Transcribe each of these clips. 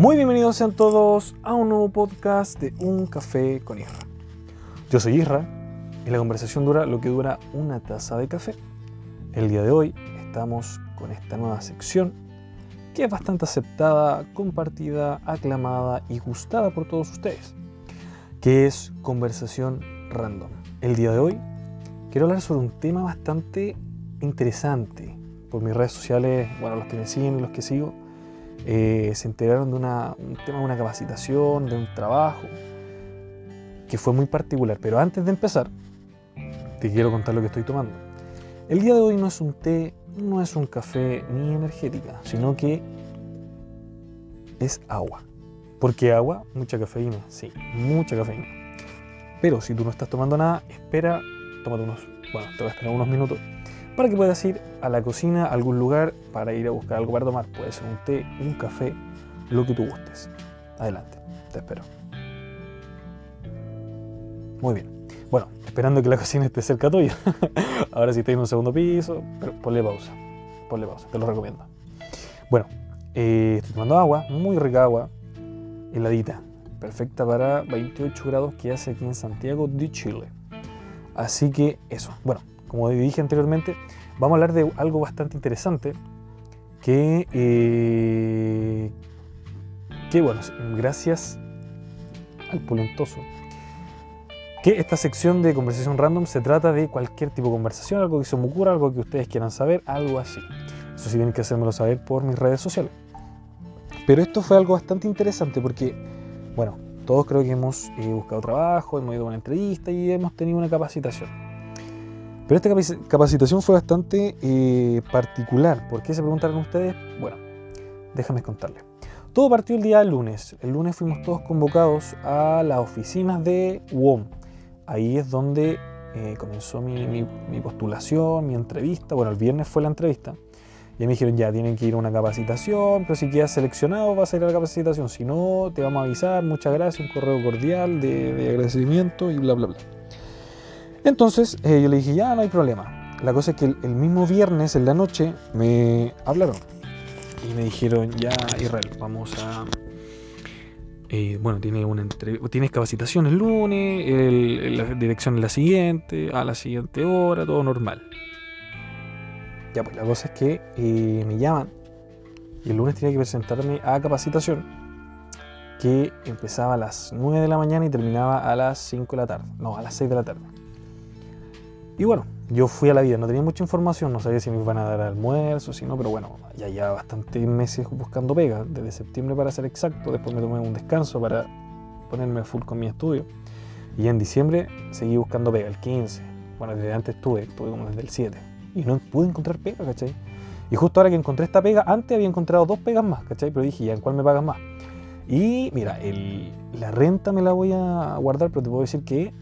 Muy bienvenidos sean todos a un nuevo podcast de Un Café con Isra. Yo soy Isra y la conversación dura lo que dura una taza de café. El día de hoy estamos con esta nueva sección que es bastante aceptada, compartida, aclamada y gustada por todos ustedes, que es conversación random. El día de hoy quiero hablar sobre un tema bastante interesante. Por mis redes sociales, bueno, los que me siguen y los que sigo, eh, se enteraron de un tema de una capacitación, de un trabajo, que fue muy particular. Pero antes de empezar, te quiero contar lo que estoy tomando. El día de hoy no es un té, no es un café ni energética, sino que es agua. ¿Por qué agua? Mucha cafeína, sí, mucha cafeína. Pero si tú no estás tomando nada, espera, tómate unos, bueno, te voy a esperar unos minutos para que puedas ir a la cocina, a algún lugar para ir a buscar algo para tomar. Puede ser un té, un café, lo que tú gustes. Adelante, te espero. Muy bien. Bueno, esperando que la cocina esté cerca tuya. Ahora si estás en un segundo piso, pero ponle pausa. Ponle pausa, te lo recomiendo. Bueno, eh, estoy tomando agua, muy rica agua, heladita, perfecta para 28 grados que hace aquí en Santiago de Chile. Así que eso. Bueno, como dije anteriormente, vamos a hablar de algo bastante interesante que, eh, que bueno, gracias al pulentoso, que esta sección de conversación random se trata de cualquier tipo de conversación, algo que se me ocurra, algo que ustedes quieran saber, algo así. Eso sí tienen que hacérmelo saber por mis redes sociales. Pero esto fue algo bastante interesante porque, bueno, todos creo que hemos eh, buscado trabajo, hemos ido a una entrevista y hemos tenido una capacitación. Pero esta capacitación fue bastante eh, particular. ¿Por qué se preguntaron ustedes? Bueno, déjame contarles. Todo partió el día lunes. El lunes fuimos todos convocados a las oficinas de WOM. Ahí es donde eh, comenzó mi, postulación, mi entrevista. Bueno, el viernes fue la entrevista. Y me dijeron, ya, tienen que ir a una capacitación, pero si quedas seleccionado vas a ir a la capacitación. Si no, te vamos a avisar, muchas gracias, un correo cordial de, de agradecimiento y bla, bla, bla. Entonces eh, yo le dije, ya no hay problema. La cosa es que el, mismo viernes en la noche me hablaron y me dijeron, ya Israel, vamos a... Eh, bueno, tiene una tienes capacitación el lunes, la dirección es la siguiente, a la siguiente hora, todo normal. Ya, pues la cosa es que eh, me llaman y el lunes tenía que presentarme a capacitación que empezaba a las 9 de la mañana y terminaba a las 5 de la tarde, no, a las 6 de la tarde. Y bueno, yo fui a la vida, no tenía mucha información, no sabía si me iban a dar almuerzo, si no, pero bueno, ya ya bastantes meses buscando pega, desde septiembre para ser exacto, después me tomé un descanso para ponerme full con mi estudio. Y en diciembre seguí buscando pega, el 15. Bueno, desde antes estuve, estuve como desde el 7. Y no pude encontrar pega, ¿cachai? Y justo ahora que encontré esta pega, antes había encontrado dos pegas más, ¿cachai? Pero dije, ¿ya en cuál me pagan más? Y mira, la renta me la voy a guardar, pero te puedo decir que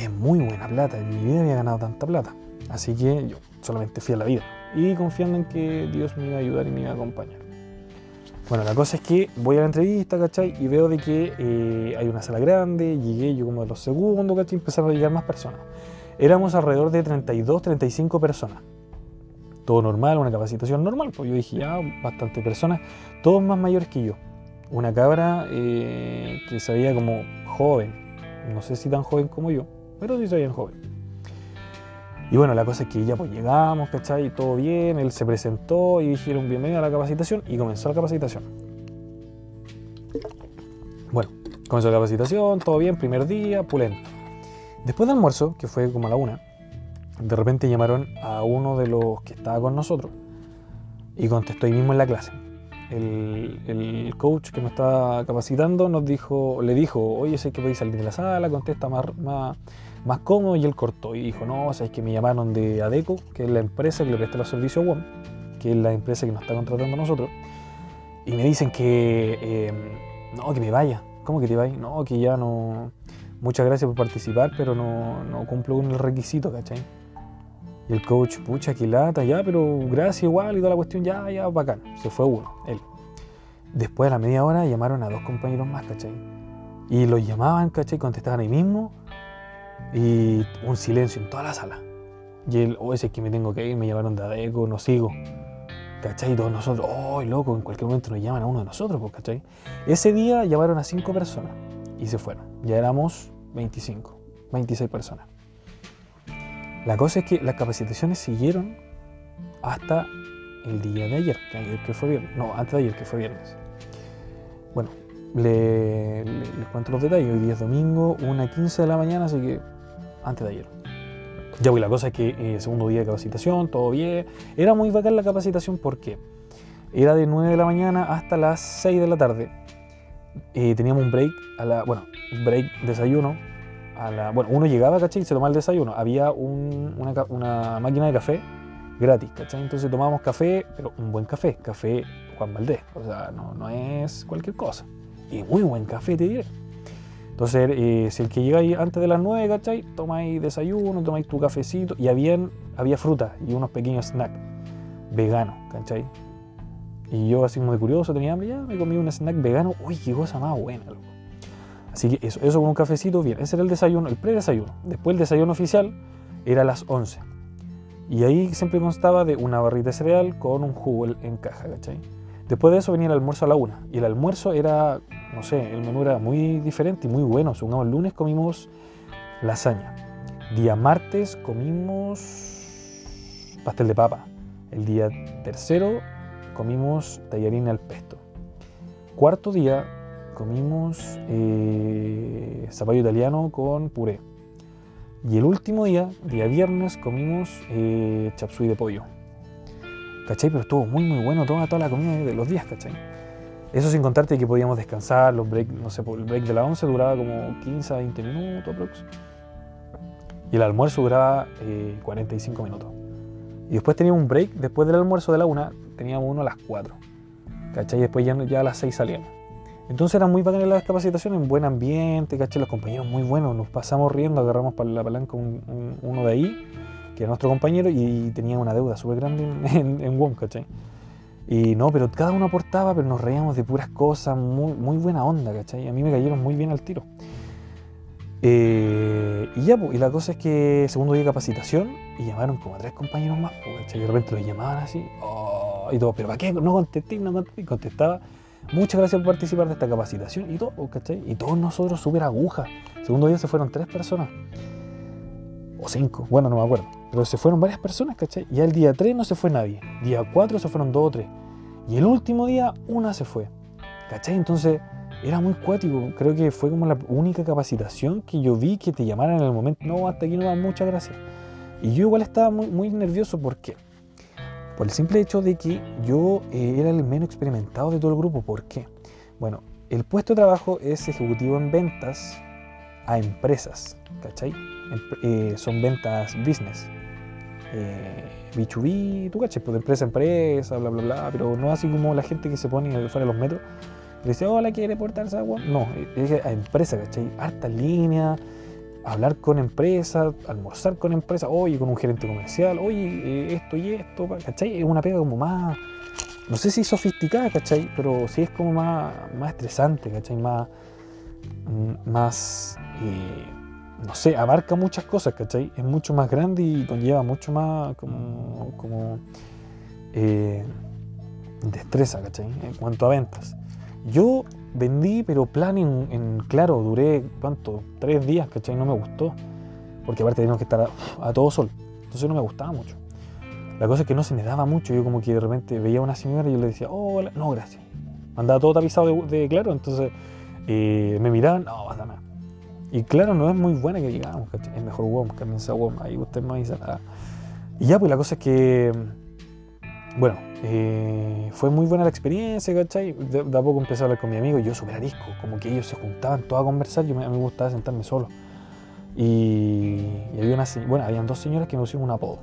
es muy buena plata. En mi vida había ganado tanta plata. Así que yo solamente fui a la vida y confiando en que Dios me iba a ayudar y me iba a acompañar. Bueno, la cosa es que voy a la entrevista, ¿cachai? Y veo de que eh, hay una sala grande, llegué yo como de los segundos, ¿cachai? Empezaron a llegar más personas. Éramos alrededor de 32, 35 personas. Todo normal, una capacitación normal, pues yo dije, ya, bastante personas, todos más mayores que yo. Una cabra eh, que se veía como joven, no sé si tan joven como yo, pero sí soy bien joven. Y bueno, la cosa es que ya pues llegamos, ¿cachai? Todo bien, él se presentó y dijeron bienvenido a la capacitación y comenzó la capacitación. Bueno, comenzó la capacitación, todo bien, primer día, pulento. Después del almuerzo, que fue como a la una, de repente llamaron a uno de los que estaba con nosotros y contestó ahí mismo en la clase el, coach que nos estaba capacitando nos dijo, le dijo, oye, sé que podéis salir de la sala, contesta más, más, cómodo, y él cortó y dijo, no, sabes que me llamaron de ADECO, que es la empresa que le presta los servicios a WOM, que es la empresa que nos está contratando a nosotros, y me dicen que, em, no, que me vaya, ¿cómo que te vayas? No, que ya no, muchas gracias por participar, pero no, no cumplo con el requisito, ¿cachai? Y el coach, pucha, que lata, ya, pero gracias igual y toda la cuestión, ya, ya, bacán. Se fue uno, él. Después a la media hora llamaron a dos compañeros más, ¿cachai? Y los llamaban, ¿cachai? Contestaban ahí mismo. Y un silencio en toda la sala. Y él, oh, ese es que me tengo que ir, me llamaron de ADECO, no sigo. ¿cachai? Y todos nosotros, ¡oh, loco! En cualquier momento nos llaman a uno de nosotros, pues, ¿cachai? Ese día llamaron a cinco personas y se fueron. Ya éramos 25, 26 personas. La cosa es que las capacitaciones siguieron hasta el día de ayer, que, fue viernes. No, antes de ayer, que fue viernes. Bueno, les cuento los detalles. Hoy día es domingo, 1.15 de la mañana, así que antes de ayer. Ya, pues la cosa es que eh, segundo día de capacitación, todo bien. Era muy bacán la capacitación porque era de 9 de la mañana hasta las 6 de la tarde. Eh, teníamos un break, a la, bueno, break desayuno. A la, bueno, uno llegaba, ¿cachai? Y se tomaba el desayuno. Había una, una, máquina de café gratis, ¿cachai? Entonces tomábamos café, pero un buen café, café Juan Valdés. O sea, no, no es cualquier cosa. Y muy buen café, te diré. Entonces, eh, si el que llega ahí antes de las 9, ¿cachai? Tomáis desayuno, tomáis tu cafecito. Y habían, había fruta y unos pequeños snacks veganos, ¿cachai? Y yo, así como de curioso, tenía hambre, ya me comí un snack vegano. Uy, qué cosa más buena, loco. Así que eso, eso con un cafecito, bien. Ese era el desayuno, el pre-desayuno. Después el desayuno oficial era a las 11. Y ahí siempre constaba de una barrita de cereal con un jugo en caja, ¿cachai? Después de eso venía el almuerzo a la una. Y el almuerzo era, no sé, el menú era muy diferente y muy bueno. Supongamos, el lunes comimos lasaña. Día martes comimos pastel de papa. El día tercero comimos tallarín al pesto. Cuarto día comimos eh, zapallo italiano con puré. Y el último día, día viernes, comimos eh, chapsui de pollo. ¿Cachai? Pero estuvo muy muy bueno toda, toda la comida de los días, ¿cachai? Eso sin contarte que podíamos descansar, los breaks, no sé, el break de la 11 duraba como 15 a 20 minutos Y el almuerzo duraba 45 eh, minutos. Y después teníamos un break, después del almuerzo de la 1, teníamos uno a las 4. ¿Cachai? Y después ya, ya a las 6 salíamos. Entonces eran muy bacanas las capacitaciones, en buen ambiente, ¿cachai? Los compañeros muy buenos, nos pasamos riendo, agarramos para la palanca uno de ahí, que era nuestro compañero, y tenía una deuda súper grande en, en, WOM, ¿cachai? Y no, pero cada uno aportaba, pero nos reíamos de puras cosas, muy, muy buena onda, ¿cachai? A mí me cayeron muy bien al tiro. Eh, y ya, pues, y la cosa es que segundo día de capacitación, y llamaron como tres compañeros más, pues, Y de repente los llamaban así, oh, y todo, pero ¿para qué? No contesté, no contesté, y contestaba. Muchas gracias por participar de esta capacitación y todo, ¿cachai? Y todos nosotros súper aguja. Segundo día se fueron tres personas, o cinco, bueno, no me acuerdo, pero se fueron varias personas, ¿cachai? Y al día tres no se fue nadie, día cuatro se fueron dos o tres, y el último día una se fue, ¿cachai? Entonces era muy cuático. Creo que fue como la única capacitación que yo vi que te llamaran en el momento. No, hasta aquí no va, muchas gracias. Y yo igual estaba muy, muy nervioso. ¿Por qué? Por el simple hecho de que yo eh, era el menos experimentado de todo el grupo. ¿Por qué? Bueno, el puesto de trabajo es ejecutivo en ventas a empresas. ¿Cachai? Eh, son ventas business. Eh, B2B, tú cachai, pues de empresa a empresa, bla, bla, bla, pero no así como la gente que se pone fuera de los metros le dice, hola, ¿quiere portarse agua? No, es a empresa, ¿cachai? Harta línea, hablar con empresas, almorzar con empresas, oye, con un gerente comercial, oye, eh, esto y esto, ¿cachai? Es una pega como más, no sé si sofisticada, ¿cachai? Pero sí es como más, más estresante, ¿cachai? Más, mm, más eh, no sé, abarca muchas cosas, ¿cachai? Es mucho más grande y conlleva mucho más como, como eh, destreza, ¿cachai? En cuanto a ventas. Yo vendí, pero plan en, claro, duré, ¿cuánto? Tres días, ¿cachai? No me gustó. Porque aparte teníamos que estar a, todo sol. Entonces no me gustaba mucho. La cosa es que no se me daba mucho. Yo como que de repente veía a una señora y yo le decía, hola, no, gracias. Andaba todo tapizado de, claro, entonces eh, me miraban, no, dame. Y claro, no es muy buena que digamos. Es mejor WOM, cambiense a WOM. Ahí usted me dice, nada. Y ya, pues la cosa es que, bueno, eh, fue muy buena la experiencia, ¿cachai? De, a poco empecé a hablar con mi amigo y yo súper arisco, como que ellos se juntaban todos a conversar, yo me, me gustaba sentarme solo. Y, había una, bueno, habían dos señoras que me pusieron un apodo.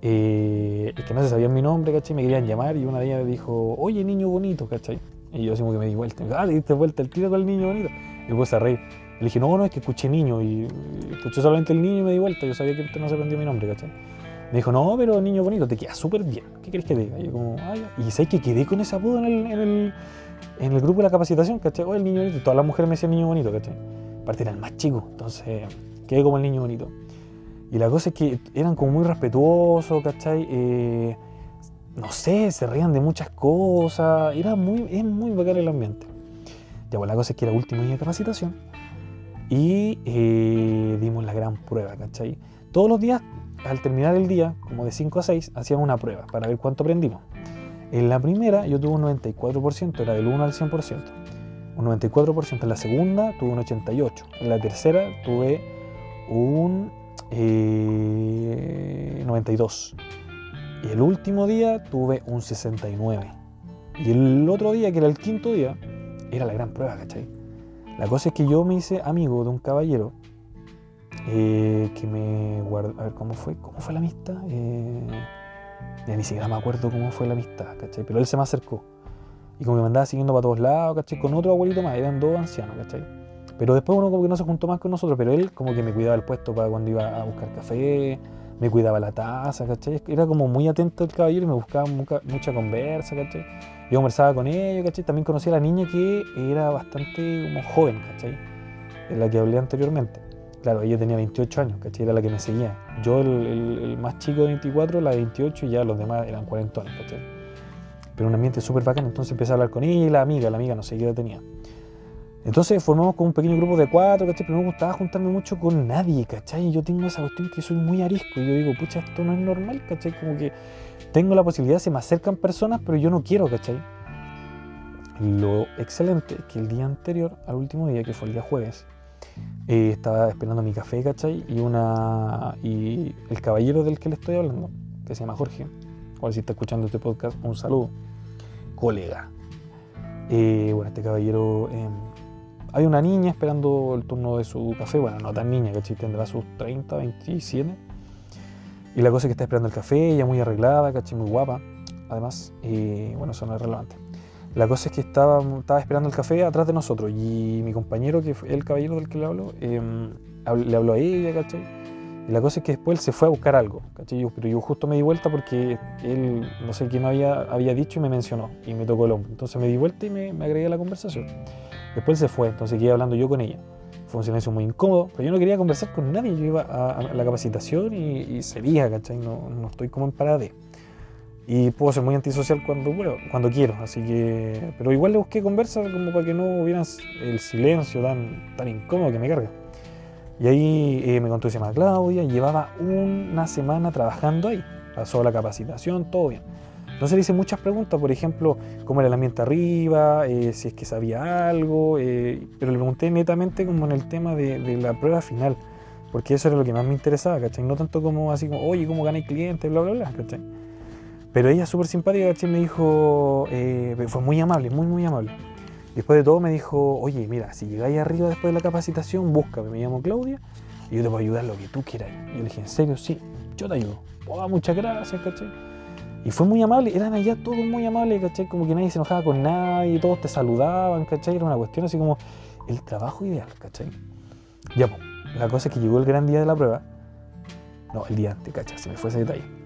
Eh, es que no se sabían mi nombre, ¿cachai? Me querían llamar y una de ellas me dijo, oye, niño bonito, ¿cachai? Y yo así como que me di vuelta. ah, le diste vuelta el tiro con el niño bonito. Y me puse a reír. Le dije, no, no, es que escuché niño. Y escuché solamente el niño y me di vuelta. Yo sabía que usted no se aprendió mi nombre, ¿cachai? Me dijo, no, pero niño bonito, te queda súper bien. ¿Qué querés que diga? Y yo como, ay, y sé que quedé con ese apodo en el, en el, en el grupo de la capacitación, ¿cachai? Oh, el niño bonito. Todas las mujeres me decían niño bonito, ¿cachai? Aparte era el más chico, entonces quedé como el niño bonito. Y la cosa es que eran como muy respetuosos, ¿cachai? Eh, no sé, se reían de muchas cosas, era muy, es muy bacán el ambiente. Ya, bueno, la cosa es que era último día de capacitación y eh, dimos la gran prueba, ¿cachai? Todos los días, al terminar el día, como de 5 a 6, hacíamos una prueba para ver cuánto aprendimos. En la primera yo tuve un 94%, era del 1 al 100%. Un 94%. En la segunda tuve un 88%. En la tercera tuve un 92%. Eh, y el último día tuve un 69%. Y el otro día, que era el quinto día, era la gran prueba, ¿cachai? La cosa es que yo me hice amigo de un caballero eh, que me guardó. A ver, ¿cómo fue? ¿Cómo fue la amistad? Eh, ya ni siquiera me acuerdo cómo fue la amistad, ¿cachai? Pero él se me acercó. Y como que me andaba siguiendo para todos lados, ¿cachai? Con otro abuelito más, eran dos ancianos, ¿cachai? Pero después uno como que no se juntó más con nosotros, pero él como que me cuidaba el puesto para cuando iba a buscar café, me cuidaba la taza, ¿cachai? Era como muy atento el caballero y me buscaba mucha, conversa, ¿cachai? Yo conversaba con ellos, ¿cachai? También conocí a la niña que era bastante como joven, ¿cachai? En la que hablé anteriormente. Claro, ella tenía 28 años, ¿cachai? Era la que me seguía. Yo, el, más chico de 24, la de 28, y ya los demás eran 40 años, ¿cachai? Pero un ambiente súper bacán, entonces empecé a hablar con ella y la amiga, la amiga no sé qué edad tenía. Entonces formamos con un pequeño grupo de cuatro, ¿cachai? Pero no me gustaba juntarme mucho con nadie, ¿cachai? Yo tengo esa cuestión que soy muy arisco y yo digo, pucha, esto no es normal, ¿cachai? Como que tengo la posibilidad, se me acercan personas, pero yo no quiero, ¿cachai? Lo excelente es que el día anterior, al último día, que fue el día jueves, eh, estaba esperando mi café, ¿cachai? Y, una, y el caballero del que le estoy hablando, que se llama Jorge, o si está escuchando este podcast, un saludo, colega. Eh, bueno, este caballero, eh, hay una niña esperando el turno de su café, bueno, no tan niña, ¿cachai? Tendrá sus 30, 27. Y la cosa es que está esperando el café, ella muy arreglada, ¿cachai? Muy guapa, además, y bueno, eso no es relevante. La cosa es que estaba, estaba esperando el café atrás de nosotros y mi compañero, que fue el caballero del que le hablo, em, le habló a ella, ¿cachai? Y la cosa es que después él se fue a buscar algo, ¿cachai? pero yo justo me di vuelta porque él, no sé quién había, había dicho y me mencionó y me tocó el hombro. Entonces me di vuelta y me, agregué a la conversación. Después se fue, entonces quedé hablando yo con ella. Fue un silencio muy incómodo, pero yo no quería conversar con nadie. Yo iba a, la capacitación y, y sería, ¿cachai? No, no estoy como en parade. Y puedo ser muy antisocial cuando, cuando quiero, así que... Pero igual le busqué conversa como para que no hubiera el silencio tan, tan incómodo que me carga. Y ahí eh, me contó se llama Claudia, llevaba una semana trabajando ahí, pasó la capacitación, todo bien. Entonces le hice muchas preguntas, por ejemplo, cómo era el ambiente arriba, eh, si es que sabía algo, eh, pero le pregunté netamente como en el tema de, la prueba final, porque eso era lo que más me interesaba, ¿cachai? No tanto como así como, oye, cómo gané clientes, bla, bla, bla, ¿cachai? Pero ella súper simpática, Me dijo, eh, fue muy amable, muy, muy amable. Después de todo me dijo, oye, mira, si llegáis arriba después de la capacitación, búscame, me llamo Claudia y yo te puedo ayudar lo que tú quieras. Y yo le dije, ¿en serio? Sí, yo te ayudo. Oh, muchas gracias, ¿cachai? Y fue muy amable, eran allá todos muy amables, ¿cachai? Como que nadie se enojaba con nadie, todos te saludaban, ¿cachai? Era una cuestión así como el trabajo ideal, ¿cachai? Ya, pues, la cosa es que llegó el gran día de la prueba. No, el día antes, ¿cachai? Se me fue ese detalle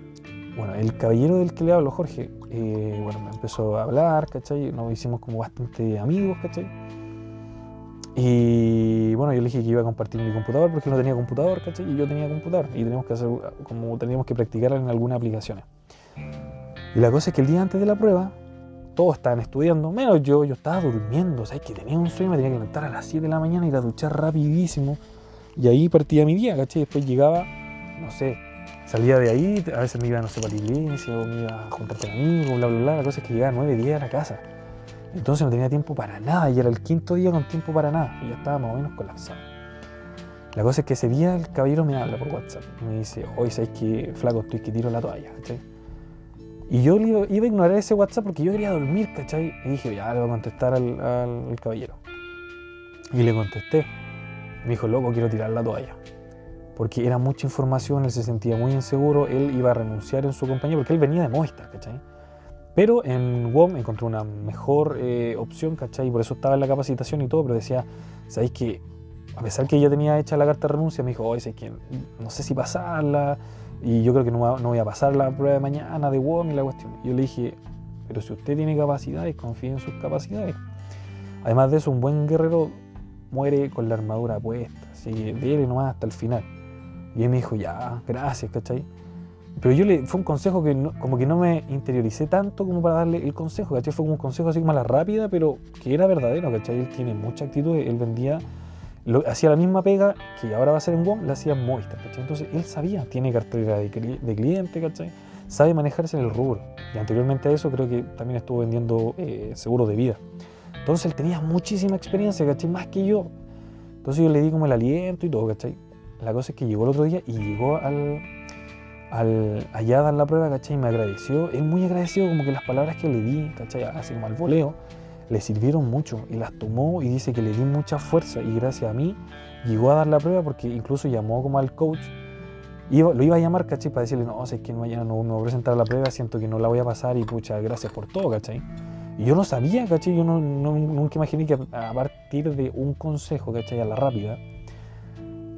bueno, el caballero del que le hablo, Jorge, eh, bueno, me empezó a hablar, ¿cachai? Nos hicimos como bastante amigos, ¿cachai? Y bueno, yo le dije que iba a compartir mi computador porque no tenía computador, ¿cachai? Y yo tenía computador y teníamos que hacer, como teníamos que practicar en algunas aplicaciones. Y la cosa es que el día antes de la prueba, todos estaban estudiando, menos yo, yo estaba durmiendo, ¿sabes? Que tenía un sueño, me tenía que levantar a las 7 de la mañana, ir a duchar rapidísimo. Y ahí partía mi día, ¿cachai? Después llegaba, no sé, Salía de ahí, a veces me iba, no sé, para la iglesia o me iba a juntar con amigos, bla, bla, bla. La cosa es que llegaba nueve días a la casa. Entonces no tenía tiempo para nada y era el quinto día con tiempo para nada y ya estaba más o menos colapsado. La cosa es que ese día el caballero me habla por WhatsApp me dice, hoy sabes que flaco, estoy que tiro la toalla, ¿cachai? Y yo iba a ignorar ese WhatsApp porque yo quería dormir, ¿cachai? Y dije, ya le voy a contestar al, al caballero. Y le contesté. Me dijo, loco, quiero tirar la toalla porque era mucha información, él se sentía muy inseguro, él iba a renunciar en su compañía porque él venía de Movistar, ¿cachai? Pero en WOM encontró una mejor eh, opción, ¿cachai? Y por eso estaba en la capacitación y todo, pero decía, ¿sabéis que a pesar que ya tenía hecha la carta de renuncia, me dijo, oye, es que no sé si pasarla, y yo creo que no, no, voy a pasar la prueba de mañana de WOM y la cuestión. Y yo le dije, pero si usted tiene capacidades, confíe en sus capacidades. Además de eso, un buen guerrero muere con la armadura puesta, así que dele nomás hasta el final. Y él me dijo, ya, gracias, ¿cachai? Pero yo le, fue un consejo que no- como que no me interioricé tanto como para darle el consejo, ¿cachai? Fue como un consejo así como a la rápida, pero que era verdadero, ¿cachai? Él tiene mucha actitud, él vendía, lo, hacía la misma pega que ahora va a ser en WOM, la hacía en Movistar, ¿cachai? Entonces él sabía, tiene cartera de, de cliente, ¿cachai? Sabe manejarse en el rubro. Y anteriormente a eso creo que también estuvo vendiendo eh, seguros de vida. Entonces él tenía muchísima experiencia, ¿cachai? Más que yo. Entonces yo le di como el aliento y todo, ¿cachai? La cosa es que llegó el otro día y llegó al, al, allá a dar la prueba, ¿cachai? Y me agradeció. Él muy agradecido, como que las palabras que le di, ¿cachai? Así como al voleo, le sirvieron mucho y las tomó y dice que le di mucha fuerza y gracias a mí llegó a dar la prueba porque incluso llamó como al coach. Iba- lo iba a llamar, ¿cachai? Para decirle, no, sé que mañana no me voy a presentar la prueba, siento que no la voy a pasar y pucha, gracias por todo, ¿cachai? Y yo no sabía, ¿cachai? Yo no, no- nunca imaginé que a partir de un consejo, ¿cachai? A la rápida,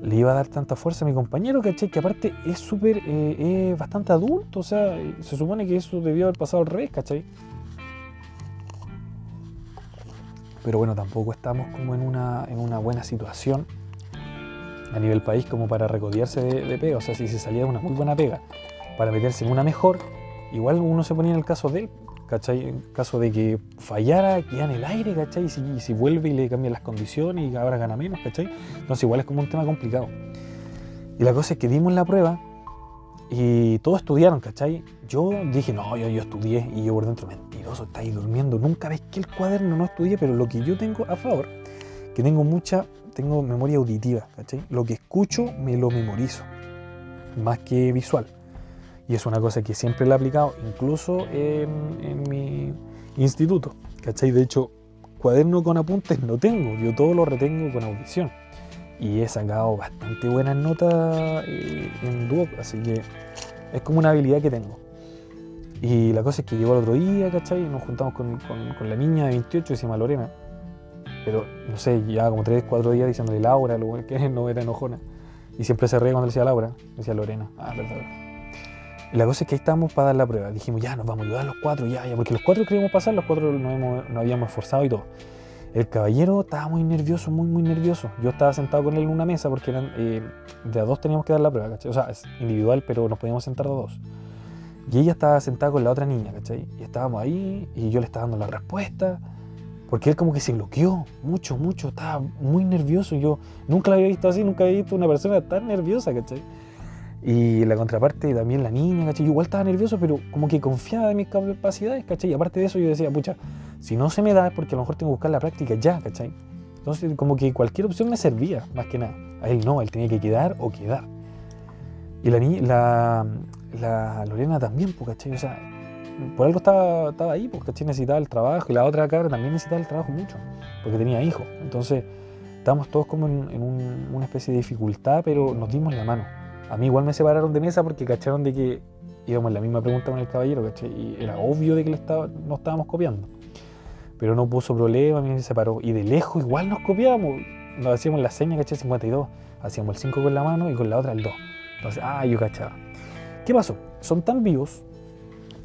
le iba a dar tanta fuerza a mi compañero, ¿cachai? Que aparte es súper, eh, es bastante adulto, o sea, se supone que eso debió haber pasado al revés, ¿cachai? Pero bueno, tampoco estamos como en una, en una buena situación a nivel país como para recodearse de, de pega. O sea, si se salía de una muy buena pega para meterse en una mejor, igual uno se ponía en el caso de él, ¿cachai? En caso de que fallara, queda en el aire, ¿cachai? Y si, si vuelve y le cambian las condiciones y ahora gana menos, ¿cachai? Entonces igual es como un tema complicado. Y la cosa es que dimos la prueba y todos estudiaron, ¿cachai? Yo dije, no, yo, yo estudié y yo por dentro, mentiroso, estáis durmiendo, nunca ves que el cuaderno no estudié, pero lo que yo tengo a favor, que tengo mucha, tengo memoria auditiva, ¿cachai? Lo que escucho me lo memorizo, más que visual. Y es una cosa que siempre la he aplicado, incluso en, en mi instituto, ¿cachai? De hecho, cuaderno con apuntes no tengo, yo todo lo retengo con audición. Y he sacado bastante buenas notas eh, en Duoc, así que es como una habilidad que tengo. Y la cosa es que llegó el otro día, ¿cachai? Nos juntamos con, con- con la niña de 28 que se llama Lorena. Pero, no sé, ya como 3, 4 días diciéndole Laura, lo que no era enojona. Y siempre se reía cuando le decía Laura, le decía Lorena. Ah, verdad, verdad. La cosa es que ahí estábamos para dar la prueba. Dijimos, ya, nos vamos a ayudar los cuatro, ya, ya, porque los cuatro queríamos pasar, los cuatro nos, hemos- nos habíamos esforzado y todo. El caballero estaba muy nervioso, muy, muy nervioso. Yo estaba sentado con él en una mesa porque eran, eh, de a dos teníamos que dar la prueba, ¿cachai? O sea, es individual, pero nos podíamos sentar de a dos. Y ella estaba sentada con la otra niña, ¿cachai? Y estábamos ahí y yo le estaba dando la respuesta. Porque él como que se bloqueó mucho, mucho, estaba muy nervioso. Yo nunca la había visto así, nunca había visto una persona tan nerviosa, ¿cachai? Y la contraparte también la niña, ¿cachai? Yo igual estaba nervioso, pero como que confiaba en mis capacidades, ¿cachai? Y aparte de eso yo decía, pucha, si no se me da es porque a lo mejor tengo que buscar la práctica ya, ¿cachai? Entonces como que cualquier opción me servía, más que nada. A él no, él tenía que quedar o quedar. Y la, niña, la, la Lorena también, pues, ¿cachai? O sea, por algo estaba, estaba ahí, pues, ¿cachai? Necesitaba el trabajo. Y la otra cabra también necesitaba el trabajo mucho, porque tenía hijos. Entonces, estábamos todos como en, en un- una especie de dificultad, pero nos dimos la mano. A mí igual me separaron de mesa porque cacharon de que íbamos en la misma pregunta con el caballero, ¿cachai? Y era obvio de que le estaba, nos estábamos copiando. Pero no puso problema, a mí me separó. Y de lejos igual nos copiamos. Nos hacíamos la seña, ¿cachai? 52. Hacíamos el 5 con la mano y con la otra el 2. Entonces, ah, yo cachaba. ¿Qué pasó? Son tan vivos,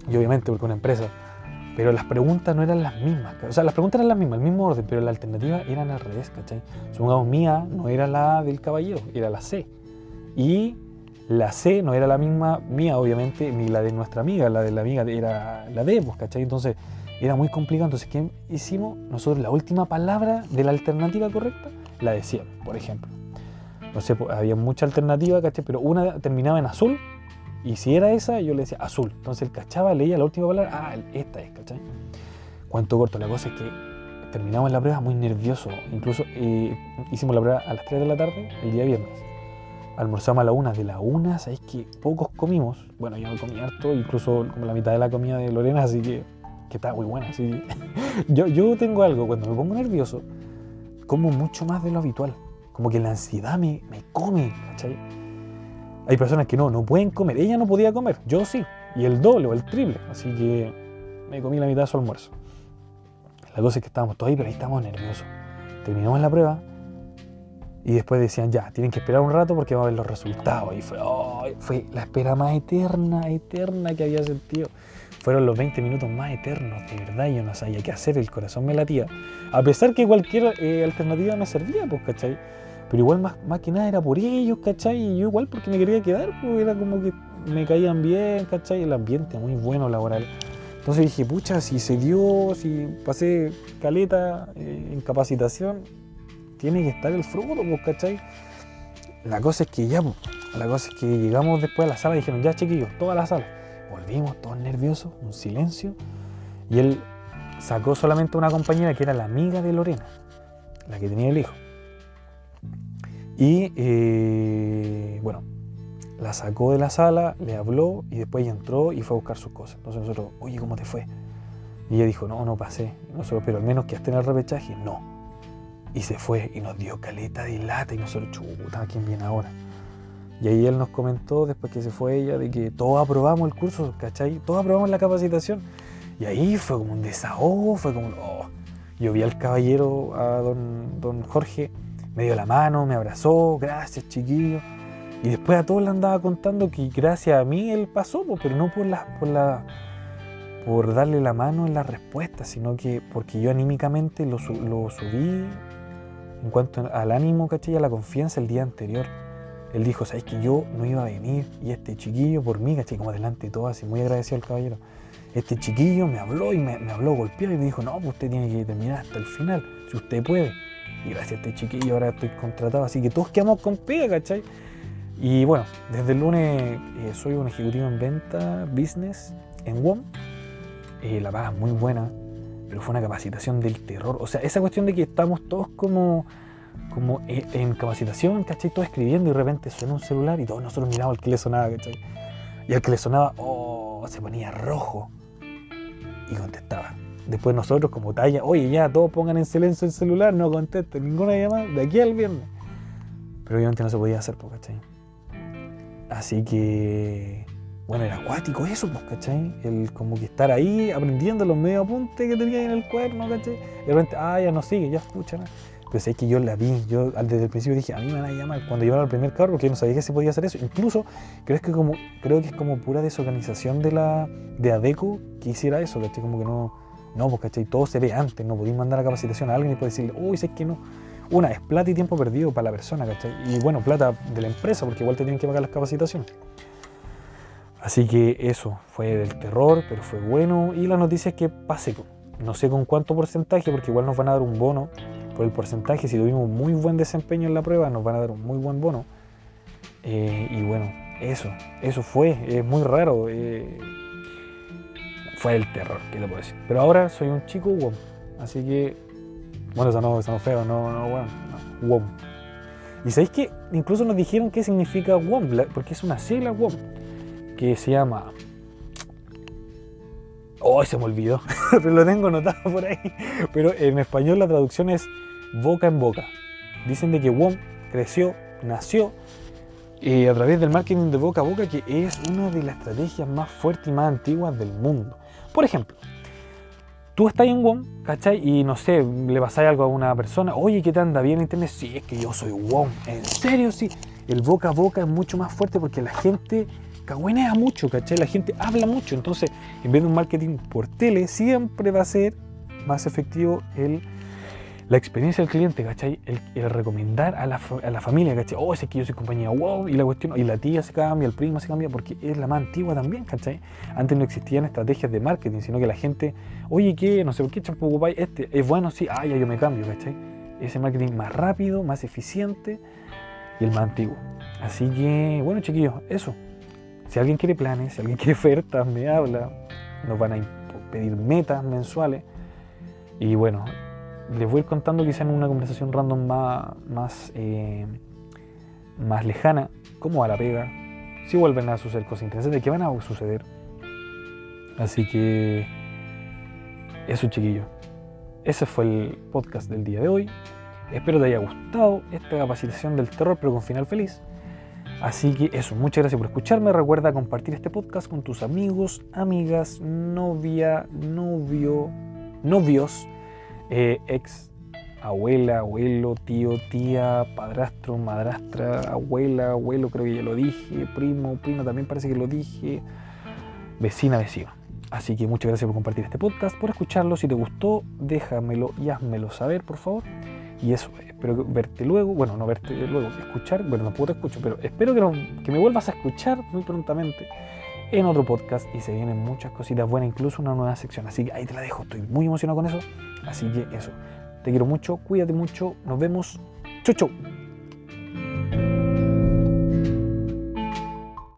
y obviamente porque una empresa, pero las preguntas no eran las mismas. O sea, las preguntas eran las mismas, el mismo orden, pero las alternativas eran al revés, ¿cachai? Supongamos, mía no era la del caballero, era la C. Y la C no era la misma mía, obviamente, ni la de nuestra amiga, la de la amiga era la D, pues, ¿cachai? Entonces, era muy complicado. Entonces, ¿qué hicimos? Nosotros la última palabra de la alternativa correcta la decíamos, por ejemplo. No sé, pues, había mucha alternativa, ¿cachai? Pero una terminaba en azul y si era esa, yo le decía azul. Entonces él cachaba, leía la última palabra, ah, esta es, ¿cachai? Cuento corto, la cosa es que terminamos la prueba muy nervioso. Incluso eh, hicimos la prueba a las 3 de la tarde, el día viernes. Almorzamos a la una. De la una, sabéis que pocos comimos. Bueno, yo me comí harto, incluso como la mitad de la comida de Lorena, así que, que estaba muy buena. Así. yo, yo tengo algo, cuando me pongo nervioso, como mucho más de lo habitual. Como que la ansiedad me, me come, ¿cachai? Hay personas que no, no pueden comer. Ella no podía comer, yo sí. Y el doble o el triple. Así que me comí la mitad de su almuerzo. La cosa es que estábamos todos ahí, pero ahí estábamos nerviosos. Terminamos la prueba y después decían, ya, tienen que esperar un rato porque vamos a ver los resultados. Y fue, ay, fue la espera más eterna, eterna que había sentido. Fueron los 20 minutos más eternos, de verdad, yo no sabía qué hacer, el corazón me latía. A pesar que cualquier eh, alternativa me servía, pues, ¿cachai? Pero igual más, más que nada era por ellos, ¿cachai? Y yo igual porque me quería quedar, porque era como que me caían bien, ¿cachai? El ambiente muy bueno laboral. Entonces dije, pucha, si se dio, si pasé caleta eh, en capacitación, tiene que estar el fruto, pues, ¿cachai? La cosa es que ya, pues, la es que llegamos después a la sala y dijeron, ya chiquillos, toda la sala. Volvimos todos nerviosos, un silencio. Y él sacó solamente una compañera que era la amiga de Lorena, la que tenía el hijo. Y eh, bueno, la sacó de la sala, le habló y después ella entró y fue a buscar sus cosas. Entonces nosotros, oye, ¿cómo te fue? Y ella dijo, no, no pasé. nosotros, pero al menos que esté en el repechaje, no. Y se fue y nos dio caleta de lata y nosotros, chuta, ¿quién viene ahora? Y ahí él nos comentó, después que se fue ella, de que todos aprobamos el curso, ¿cachai? Todos aprobamos la capacitación. Y ahí fue como un desahogo, fue como, oh. Yo vi al caballero, a don, don Jorge, me dio la mano, me abrazó, gracias chiquillo. Y después a todos le andaba contando que gracias a mí él pasó, pero no por la, por la por darle la mano en la respuesta, sino que porque yo anímicamente lo, lo subí en cuanto al ánimo, ¿cachai? A la confianza el día anterior. Él dijo, ¿sabes que yo no iba a venir? Y este chiquillo por mí, ¿cachai? Como delante de todo, así muy agradecido al caballero. Este chiquillo me habló y me, habló golpeado y me dijo, no, pues usted tiene que terminar hasta el final, si usted puede. Y gracias a este chiquillo ahora estoy contratado, así que todos quedamos con pega, ¿cachai? Y bueno, desde el lunes eh, soy un ejecutivo en venta, business, en WOM. Eh, la paga es muy buena, pero fue una capacitación del terror. O sea, esa cuestión de que estamos todos como, como eh, en capacitación, ¿cachai? Todos escribiendo y de repente suena un celular y todos nosotros miramos al que le sonaba, ¿cachai? Y al que le sonaba, oh, se ponía rojo y contestaba. Después nosotros como talla, oye ya, todos pongan en silencio el celular, no contesten ninguna llamada de aquí al viernes. Pero obviamente no se podía hacer, ¿cachai? Así que, bueno, era acuático eso, pues, ¿cachai? El como que estar ahí aprendiendo los medios apuntes que tenía en el cuerno, ¿cachai? Y de repente, ah, ya no sigue, ya escucha. Pero es que yo la vi, yo desde el principio dije, a mí me van a llamar cuando llevaba al primer carro, porque yo no sabía que se podía hacer eso. Incluso creo que, como, creo que es como pura desorganización de la de ADECO que hiciera eso, ¿cachai? Como que no, no, pues, ¿cachai? Todo se ve antes, no podéis mandar la capacitación a alguien y puedes decirle, uy, sé que no una, es plata y tiempo perdido para la persona, ¿cachai? Y bueno, plata de la empresa, porque igual te tienen que pagar las capacitaciones. Así que eso fue del terror, pero fue bueno. Y la noticia es que pasé, no sé con cuánto porcentaje, porque igual nos van a dar un bono por el porcentaje. Si tuvimos muy buen desempeño en la prueba, nos van a dar un muy buen bono. Eh, y bueno, eso, eso fue, es muy raro. Eh, fue el terror, ¿qué te puedo decir? Pero ahora soy un chico WOM, así que bueno, eso no, eso feo, no, no, no. WOM. Y sabéis que incluso nos dijeron qué significa WOM, porque es una sigla WOM, que se llama. Oh, se me olvidó, pero lo tengo anotado por ahí. Pero en español la traducción es boca en boca. Dicen de que WOM creció, nació eh, a través del marketing de boca a boca, que es una de las estrategias más fuertes y más antiguas del mundo. Por ejemplo, tú estás en WOM, ¿cachai? Y no sé, le pasáis algo a una persona, oye, ¿qué te anda bien en internet? Sí, es que yo soy WOM, ¿en serio? Sí. El boca a boca es mucho más fuerte porque la gente cagüenea mucho, ¿cachai? La gente habla mucho. Entonces, en vez de un marketing por tele, siempre va a ser más efectivo el la experiencia del cliente, ¿cachai? El, recomendar a la, a la, familia, ¿cachai? Oh, ese que yo soy compañía, wow, y la cuestión, y la tía se cambia, el primo se cambia, porque es la más antigua también, ¿cachai? Antes no existían estrategias de marketing, sino que la gente, oye, ¿qué? No sé, ¿por qué champú ocupáis este? Es bueno, sí, ah, ya yo me cambio, ¿cachai? Ese marketing más rápido, más eficiente y el más antiguo. Así que, bueno, chiquillos, eso. Si alguien quiere planes, si alguien quiere ofertas, me habla. Nos van a pedir metas mensuales. Y bueno, les voy a ir contando quizá en una conversación random más, más, eh, más lejana cómo va la pega, si vuelven a suceder cosas interesantes, qué van a suceder. Así que eso chiquillo. Ese fue el podcast del día de hoy. Espero te haya gustado esta capacitación del terror, pero con final feliz. Así que eso, muchas gracias por escucharme. Recuerda compartir este podcast con tus amigos, amigas, novia, novio, novios eh, ex abuela, abuelo, tío, tía, padrastro, madrastra, abuela, abuelo, creo que ya lo dije, primo, prima, también parece que lo dije, vecina, vecino. Así que muchas gracias por compartir este podcast, por escucharlo. Si te gustó, déjamelo y házmelo saber, por favor. Y eso, espero verte luego, bueno, no verte luego, escuchar, bueno, tampoco te escucho, pero espero que, me vuelvas a escuchar muy prontamente en otro podcast y se vienen muchas cositas buenas, incluso una nueva sección. Así que ahí te la dejo, estoy muy emocionado con eso. Así que eso, te quiero mucho, cuídate mucho, nos vemos. Chau, chau.